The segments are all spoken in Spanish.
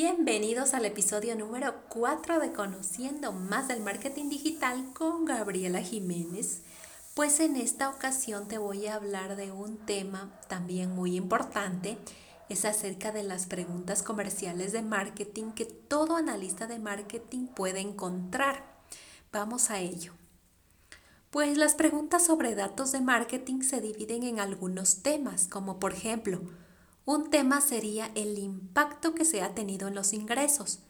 Bienvenidos al episodio número 4 de Conociendo más del marketing digital con Gabriela Jiménez. Pues en esta ocasión te voy a hablar de un tema también muy importante. Es acerca de las preguntas comerciales de marketing que todo analista de marketing puede encontrar. Vamos a ello. Pues las preguntas sobre datos de marketing se dividen en algunos temas, como por ejemplo, un tema sería el impacto que se ha tenido en los ingresos.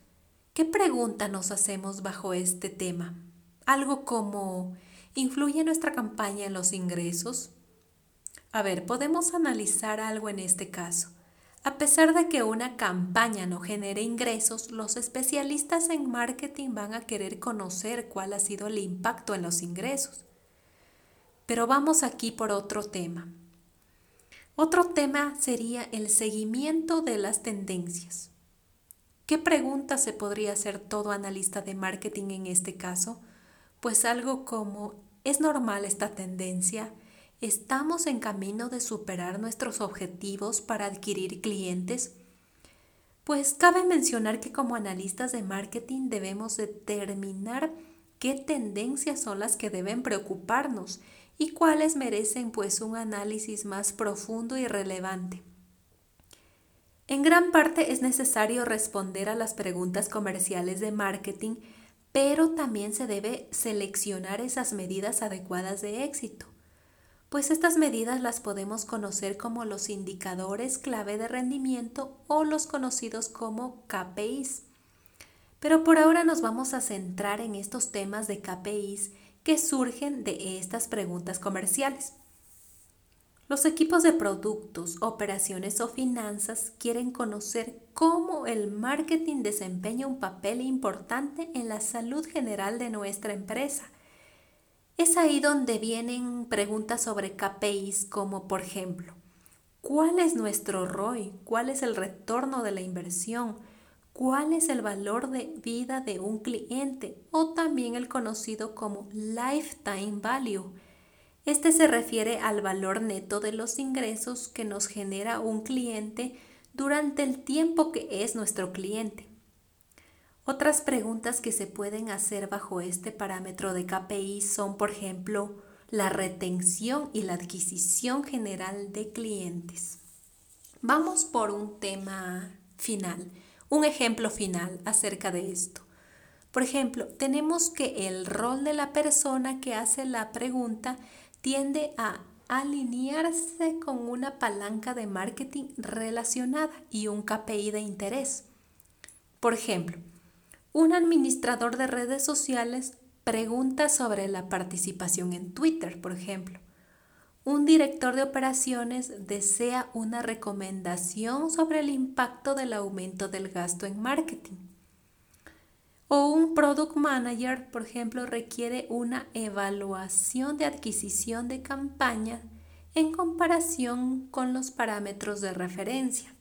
¿Qué pregunta nos hacemos bajo este tema? Algo como, ¿influye nuestra campaña en los ingresos? A ver, podemos analizar algo en este caso. A pesar de que una campaña no genere ingresos, los especialistas en marketing van a querer conocer cuál ha sido el impacto en los ingresos. Pero vamos aquí por otro tema. Otro tema sería el seguimiento de las tendencias. ¿Qué pregunta se podría hacer todo analista de marketing en este caso? Pues algo como, ¿es normal esta tendencia? ¿Estamos en camino de superar nuestros objetivos para adquirir clientes? Pues cabe mencionar que como analistas de marketing debemos determinar qué tendencias son las que deben preocuparnos y cuáles merecen pues un análisis más profundo y relevante. En gran parte es necesario responder a las preguntas comerciales de marketing, pero también se debe seleccionar esas medidas adecuadas de éxito, pues estas medidas las podemos conocer como los indicadores clave de rendimiento o los conocidos como KPIs. Pero por ahora nos vamos a centrar en estos temas de KPIs que surgen de estas preguntas comerciales. Los equipos de productos, operaciones o finanzas quieren conocer cómo el marketing desempeña un papel importante en la salud general de nuestra empresa. Es ahí donde vienen preguntas sobre KPIs como por ejemplo, ¿cuál es nuestro ROI? ¿Cuál es el retorno de la inversión? Cuál es el valor de vida de un cliente o también el conocido como lifetime value. Este se refiere al valor neto de los ingresos que nos genera un cliente durante el tiempo que es nuestro cliente. Otras preguntas que se pueden hacer bajo este parámetro de KPI son, por ejemplo, la retención y la adquisición general de clientes. Vamos por un tema final un ejemplo final acerca de esto. Por ejemplo, tenemos que el rol de la persona que hace la pregunta tiende a alinearse con una palanca de marketing relacionada y un KPI de interés. Por ejemplo, un administrador de redes sociales pregunta sobre la participación en Twitter, por ejemplo. Un director de operaciones desea una recomendación sobre el impacto del aumento del gasto en marketing. O un product manager, por ejemplo, requiere una evaluación de adquisición de campaña en comparación con los parámetros de referencia.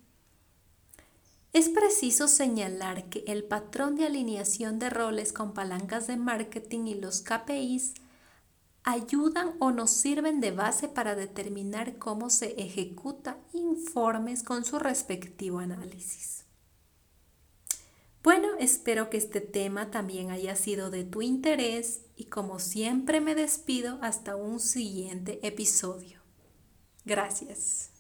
Es preciso señalar que el patrón de alineación de roles con palancas de marketing y los KPIs ayudan o nos sirven de base para determinar cómo se ejecuta informes con su respectivo análisis. Bueno, espero que este tema también haya sido de tu interés y como siempre me despido hasta un siguiente episodio. Gracias.